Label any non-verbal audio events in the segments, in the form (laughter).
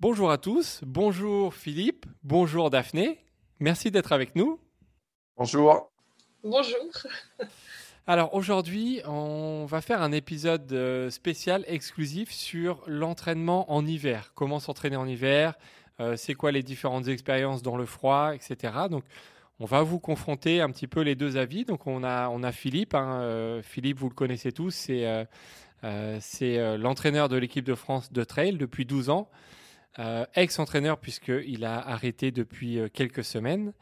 Bonjour à tous, bonjour Philippe, bonjour Daphné, merci d'être avec nous. Bonjour. Bonjour. Alors aujourd'hui, on va faire un épisode euh, spécial exclusif sur l'entraînement en hiver. Comment s'entraîner en hiver, euh, c'est quoi les différentes expériences dans le froid, etc. Donc on va vous confronter un petit peu les deux avis. Donc on a, on a Philippe. Hein, euh, Philippe, vous le connaissez tous, c'est c'est l'entraîneur de l'équipe de France de trail depuis 12 ans. Ex-entraîneur puisqu'il a arrêté depuis quelques semaines.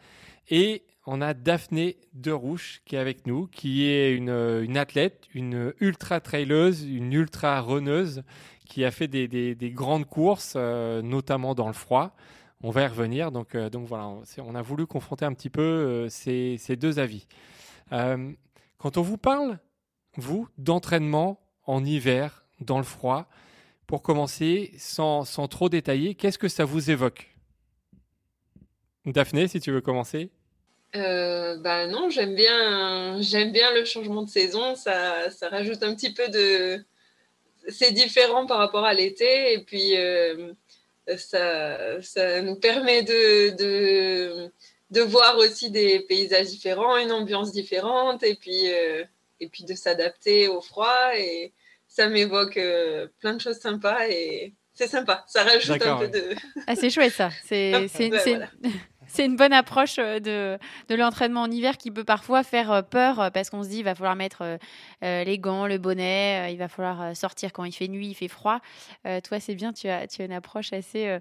Et on a Daphné Derouche qui est avec nous, qui est une, athlète, une ultra traileuse, une ultra runneuse, qui a fait des, grandes courses, euh, notamment dans le froid. On va y revenir. Donc, euh, donc voilà, on a voulu confronter un petit peu euh, ces, deux avis. quand on vous parle, vous, d'entraînement en hiver, dans le froid, pour commencer, sans, sans trop détailler, qu'est-ce que ça vous évoque? Daphné, si tu veux commencer euh, bah non, j'aime bien, j'aime bien le changement de saison. Ça, ça rajoute un petit peu de. C'est différent par rapport à l'été. Et puis, euh, ça, ça nous permet de, de, de, voir aussi des paysages différents, une ambiance différente. Et puis, euh, et puis de s'adapter au froid. Et ça m'évoque euh, plein de choses sympas. Et c'est sympa. Ça rajoute un peu de. Ah, c'est chouette ça. C'est. (laughs) (laughs) C'est une bonne approche euh, de, de l'entraînement en hiver qui peut parfois faire euh, peur parce qu'on se dit il va falloir mettre les gants, le bonnet, il va falloir sortir quand il fait nuit, il fait froid. toi, c'est bien, tu as, tu as une approche assez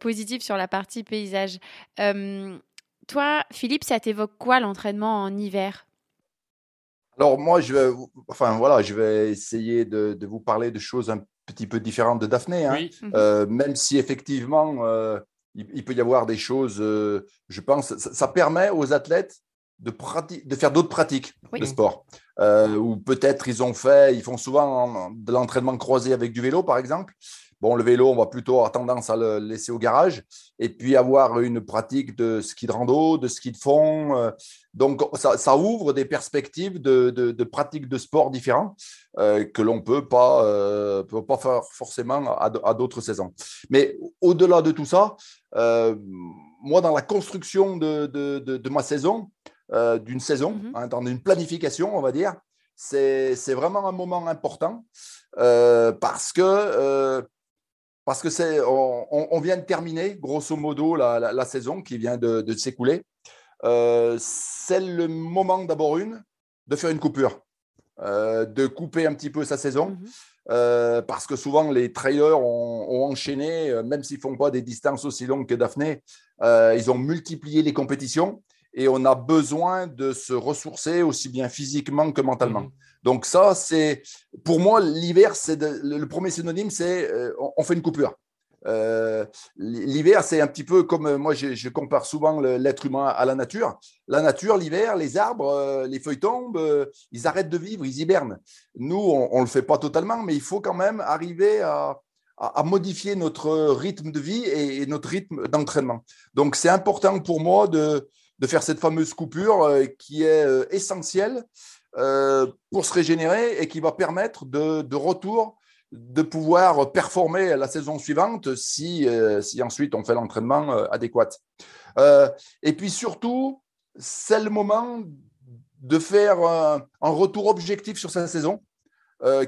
positive sur la partie paysage. toi, Philippe, ça t'évoque quoi l'entraînement en hiver? Alors moi, je vais, enfin voilà, je vais essayer de, de, vous parler de choses un petit peu différentes de Daphné, hein. oui. même si effectivement il, peut y avoir des choses, euh, je pense, ça, permet aux athlètes de, de faire d'autres pratiques de sport. Euh, ou peut-être ils ont fait, ils font souvent de l'entraînement croisé avec du vélo, par exemple. Bon, le vélo, on va plutôt avoir tendance à le laisser au garage et puis avoir une pratique de ski de rando, de ski de fond. Euh. Donc, ça, ouvre des perspectives de, de, pratiques de sport différents euh, que l'on ne peut, pas, euh, peut pas faire forcément à, d'autres saisons. Mais au-delà de tout ça, moi, dans la construction de, de ma saison, d'une saison, mm-hmm. hein, dans une planification, on va dire, c'est vraiment un moment important parce que parce que c'est, on, vient de terminer, grosso modo, la, saison qui vient de, s'écouler. Euh, c'est le moment d'abord une de faire une coupure, euh, de couper un petit peu sa saison, mhm. euh, parce que souvent les trailers ont, enchaîné, même s'ils font pas des distances aussi longues que Daphné, ils ont multiplié les compétitions et on a besoin de se ressourcer aussi bien physiquement que mentalement. Mhm. Donc ça, c'est pour moi l'hiver, c'est le premier synonyme, c'est euh, on, fait une coupure. Euh, l'hiver, c'est un petit peu comme euh, moi, je, compare souvent l'être humain à la nature. La nature, l'hiver, les arbres, les feuilles tombent, ils arrêtent de vivre, ils hibernent. Nous, on ne le fait pas totalement, mais il faut quand même arriver à, modifier notre rythme de vie et, notre rythme d'entraînement. Donc, c'est important pour moi de, de, faire cette fameuse coupure qui est essentielle euh, pour se régénérer et qui va permettre de, retour de pouvoir performer la saison suivante si, euh, ensuite on fait l'entraînement euh, adéquat. et puis surtout, c'est le moment de faire un, retour objectif sur sa saison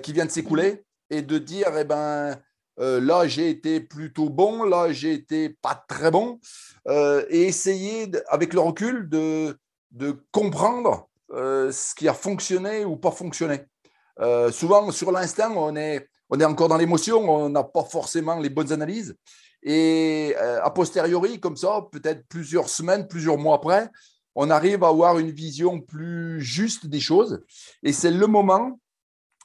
qui vient de s'écouler et de dire, eh ben, là j'ai été plutôt bon, là j'ai été pas très bon, et essayer avec le recul de, de comprendre euh, ce qui a fonctionné ou pas fonctionné. Euh, souvent, sur l'instant, on est, on est encore dans l'émotion, on n'a pas forcément les bonnes analyses. Et euh, a posteriori, comme ça, peut-être plusieurs semaines, plusieurs mois après, on arrive à avoir une vision plus juste des choses. Et c'est le moment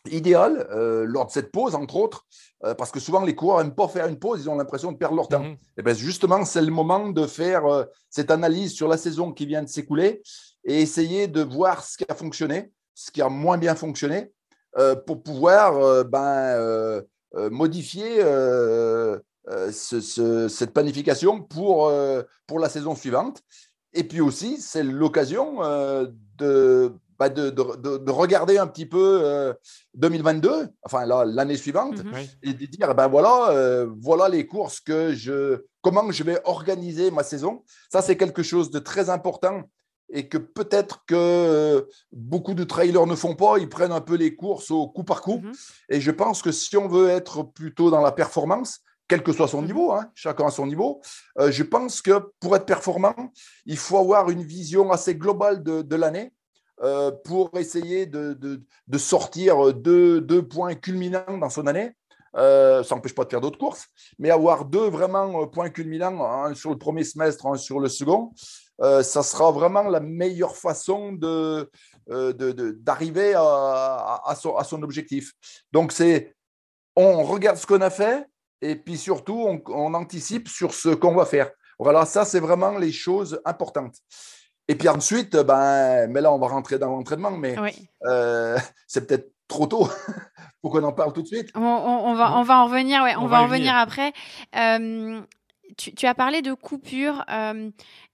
idéal, lors de cette pause, entre autres, parce que souvent les coureurs n'aiment pas faire une pause, ils ont l'impression de perdre leur temps. Mhm. Et bien justement, c'est le moment de faire cette analyse sur la saison qui vient de s'écouler et essayer de voir ce qui a fonctionné, ce qui a moins bien fonctionné, euh, pour pouvoir euh, ben, euh, modifier cette planification pour, pour la saison suivante. Et puis aussi, c'est l'occasion de, bah, de, de, regarder un petit peu 2022, enfin l'année suivante, mhm. et de dire ben voilà, voilà les courses que je, comment je vais organiser ma saison. Ça, c'est quelque chose de très important et que peut-être que beaucoup de trailers ne font pas, ils prennent un peu les courses au coup par coup. Mhm. Et je pense que si on veut être plutôt dans la performance, quel que soit son mhm. niveau, hein, chacun à son niveau, euh, je pense que pour être performant, il faut avoir une vision assez globale de, l'année euh, pour essayer de, de, sortir deux, deux, points culminants dans son année. Euh, ça n'empêche pas de faire d'autres courses, mais avoir deux vraiment points culminants, un sur le premier semestre, un sur le second, euh, ça sera vraiment la meilleure façon de, euh, d'arriver à, à, son, à, son, objectif. Donc, c'est on regarde ce qu'on a fait et puis surtout, on, on anticipe sur ce qu'on va faire. Voilà, ça, c'est vraiment les choses importantes. Et puis ensuite, ben, mais là, on va rentrer dans l'entraînement, mais euh, (laughs) c'est peut-être trop tôt (laughs) pour qu'on en parle tout de suite. On, on, va, on va en revenir, ouais, on, va, en revenir après. tu, tu, as parlé de coupure.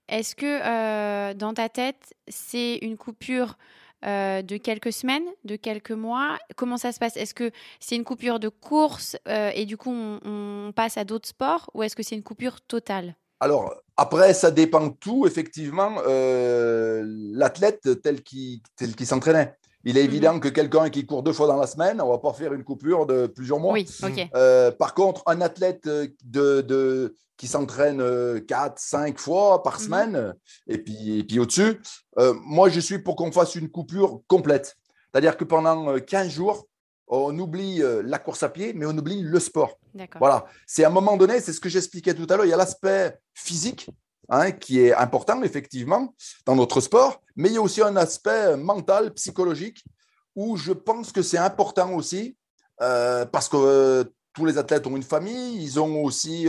Est-ce que euh, dans ta tête, c'est une coupure euh, de quelques semaines, de quelques mois? Comment ça se passe? Est-ce que c'est une coupure de course euh, et du coup on, passe à d'autres sports ou est-ce que c'est une coupure totale? Alors après, ça dépend tout, effectivement, l'athlète tel qu'il s'entraînait. Il est mhm. évident que quelqu'un qui court deux fois dans la semaine, on ne va pas faire une coupure de plusieurs mois. Oui, par contre, un athlète de qui s'entraînent euh, quatre, cinq fois par mhm. semaine, et puis, et puis au-dessus. Euh, moi, je suis pour qu'on fasse une coupure complète. C'est-à-dire que pendant 15 euh, jours, on oublie la course à pied, mais on oublie le sport. Voilà. C'est à un moment donné, c'est ce que j'expliquais tout à l'heure, il y a l'aspect physique hein, qui est important, effectivement, dans notre sport, mais il y a aussi un aspect mental, psychologique, où je pense que c'est important aussi, parce que tous les athlètes ont une famille, ils ont aussi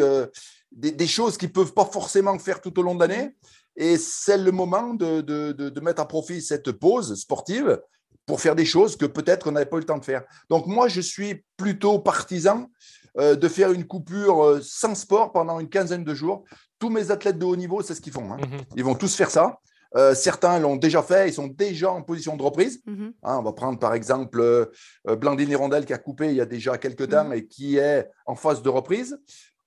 des, choses qu'ils ne peuvent pas forcément faire tout au long de l'année. Et c'est le moment de, de, mettre à profit cette pause sportive pour faire des choses que peut-être on n'avait pas eu le temps de faire. Donc moi, je suis plutôt partisan euh, de faire une coupure euh, sans sport pendant une quinzaine de jours. Tous mes athlètes de haut niveau, c'est ce qu'ils font. Hein. Mhm. Ils vont tous faire ça. Euh, certains l'ont déjà fait, ils sont déjà en position de reprise. Mhm. Hein, on va prendre par exemple Blandine Hirondelle qui a coupé il y a déjà quelques temps mhm. et qui est en phase de reprise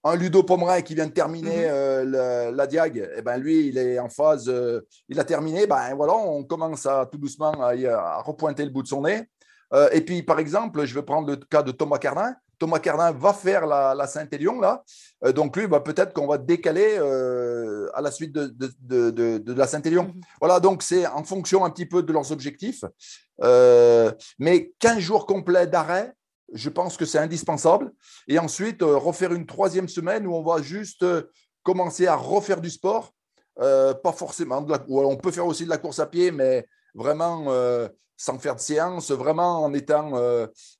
un Ludo Pomeray qui vient de terminer la Diag, et eh ben lui, il est en phase, euh, il a terminé, ben voilà, on commence à tout doucement à, repointer le bout de son nez. Euh, et puis, par exemple, je vais prendre le cas de Thomas Cardin. Thomas Cardin va faire la, Saint-Élion, là. donc, lui, bah, peut-être qu'on va décaler à la suite de, de, la Saint-Élion. Mhm. Voilà, donc c'est en fonction un petit peu de leurs objectifs. mais 15 jours complets d'arrêt, je pense que c'est indispensable. Et ensuite, euh, refaire une troisième semaine où on va juste euh, commencer à refaire du sport. Euh, pas forcément, on peut faire aussi de la course à pied, mais vraiment sans faire de séance, vraiment en, étant,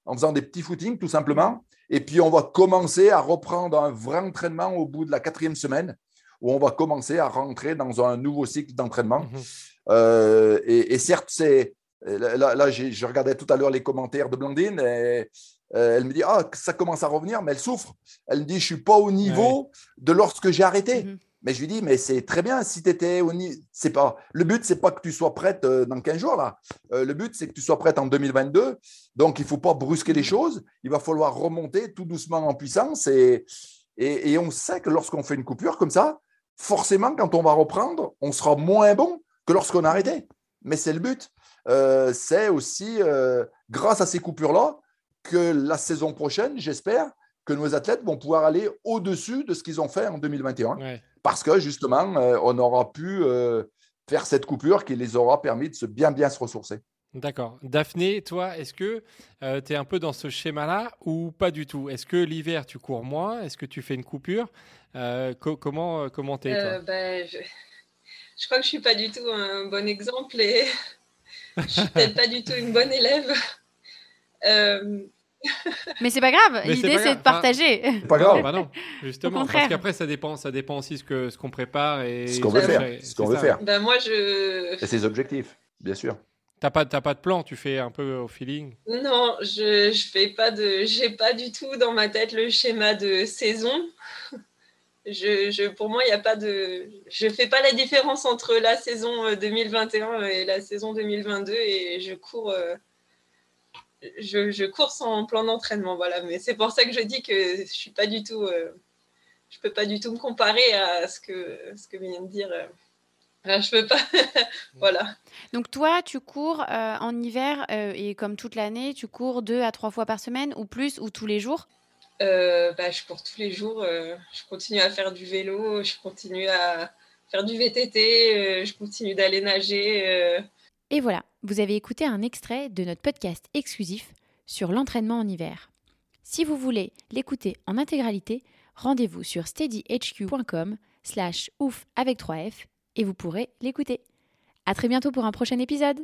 en faisant des petits footings tout simplement. Et puis, on va commencer à reprendre un vrai entraînement au bout de la quatrième semaine, où on va commencer à rentrer dans un nouveau cycle d'entraînement. Mmh et, certes, c'est. Là, là je regardais tout à l'heure les commentaires de Blandine et euh, elle me dit ah ça commence à revenir, mais elle souffre. Elle me dit je suis pas au niveau de lorsque j'ai arrêté. Mhm. Mais je lui dis mais c'est très bien si tu étais au niveau. Pas le but c'est pas que tu sois prête euh, dans 15 jours là. Euh, le but c'est que tu sois prête en 2022. Donc il faut pas brusquer les mhm. choses. Il va falloir remonter tout doucement en puissance et et, on sait que lorsqu'on fait une coupure comme ça, forcément quand on va reprendre, on sera moins bon que lorsqu'on a arrêté. Mais c'est le but. c'est aussi grâce à ces coupures là que la saison prochaine, j'espère que nos athlètes vont pouvoir aller au-dessus de ce qu'ils ont fait en 2021. Parce que justement, euh, on aura pu euh, faire cette coupure qui les aura permis de se bien, bien se ressourcer. D'accord. Daphné, toi, est-ce que euh, tu es un peu dans ce schéma-là ou pas du tout? Est-ce que l'hiver, tu cours moins? Est-ce que tu fais une coupure? Comment comment tu es ben, je... je... crois que je suis pas du tout un bon exemple et (laughs) je suis peut-être pas du tout une bonne élève. Euh, mais c'est pas grave, l'idée c'est de partager. pas grave. Bah non, justement. Parce qu'après ça dépend, ça dépend aussi ce que ce qu'on prépare et ce qu'on veut faire. Ce qu'on veut faire. Ben moi je. Et ses objectifs, bien sûr. T'as pas, pas de plan, tu fais un peu au feeling? Non, je, je fais pas de, j'ai pas du tout dans ma tête le schéma de saison. je, pour moi, il n'y a pas de. Je ne fais pas la différence entre la saison 2021 et la saison 2022 et je cours. Je, cours sans plan d'entraînement, voilà. Mais c'est pour ça que je dis que je suis pas du tout. je peux pas du tout me comparer à ce que ce que vient de dire ah, je peux pas. (laughs) voilà. Donc toi, tu cours euh, en hiver euh, et comme toute l'année, tu cours deux à trois fois par semaine ou plus ou tous les jours? Euh, bah, Je cours tous les jours. je continue à faire du vélo, je continue à faire du VTT, je continue d'aller nager. Et voilà, vous avez écouté un extrait de notre podcast exclusif sur l'entraînement en hiver. Si vous voulez l'écouter en intégralité, rendez-vous sur steadyhq.com slash ouf avec 3F et vous pourrez l'écouter. À très bientôt pour un prochain épisode.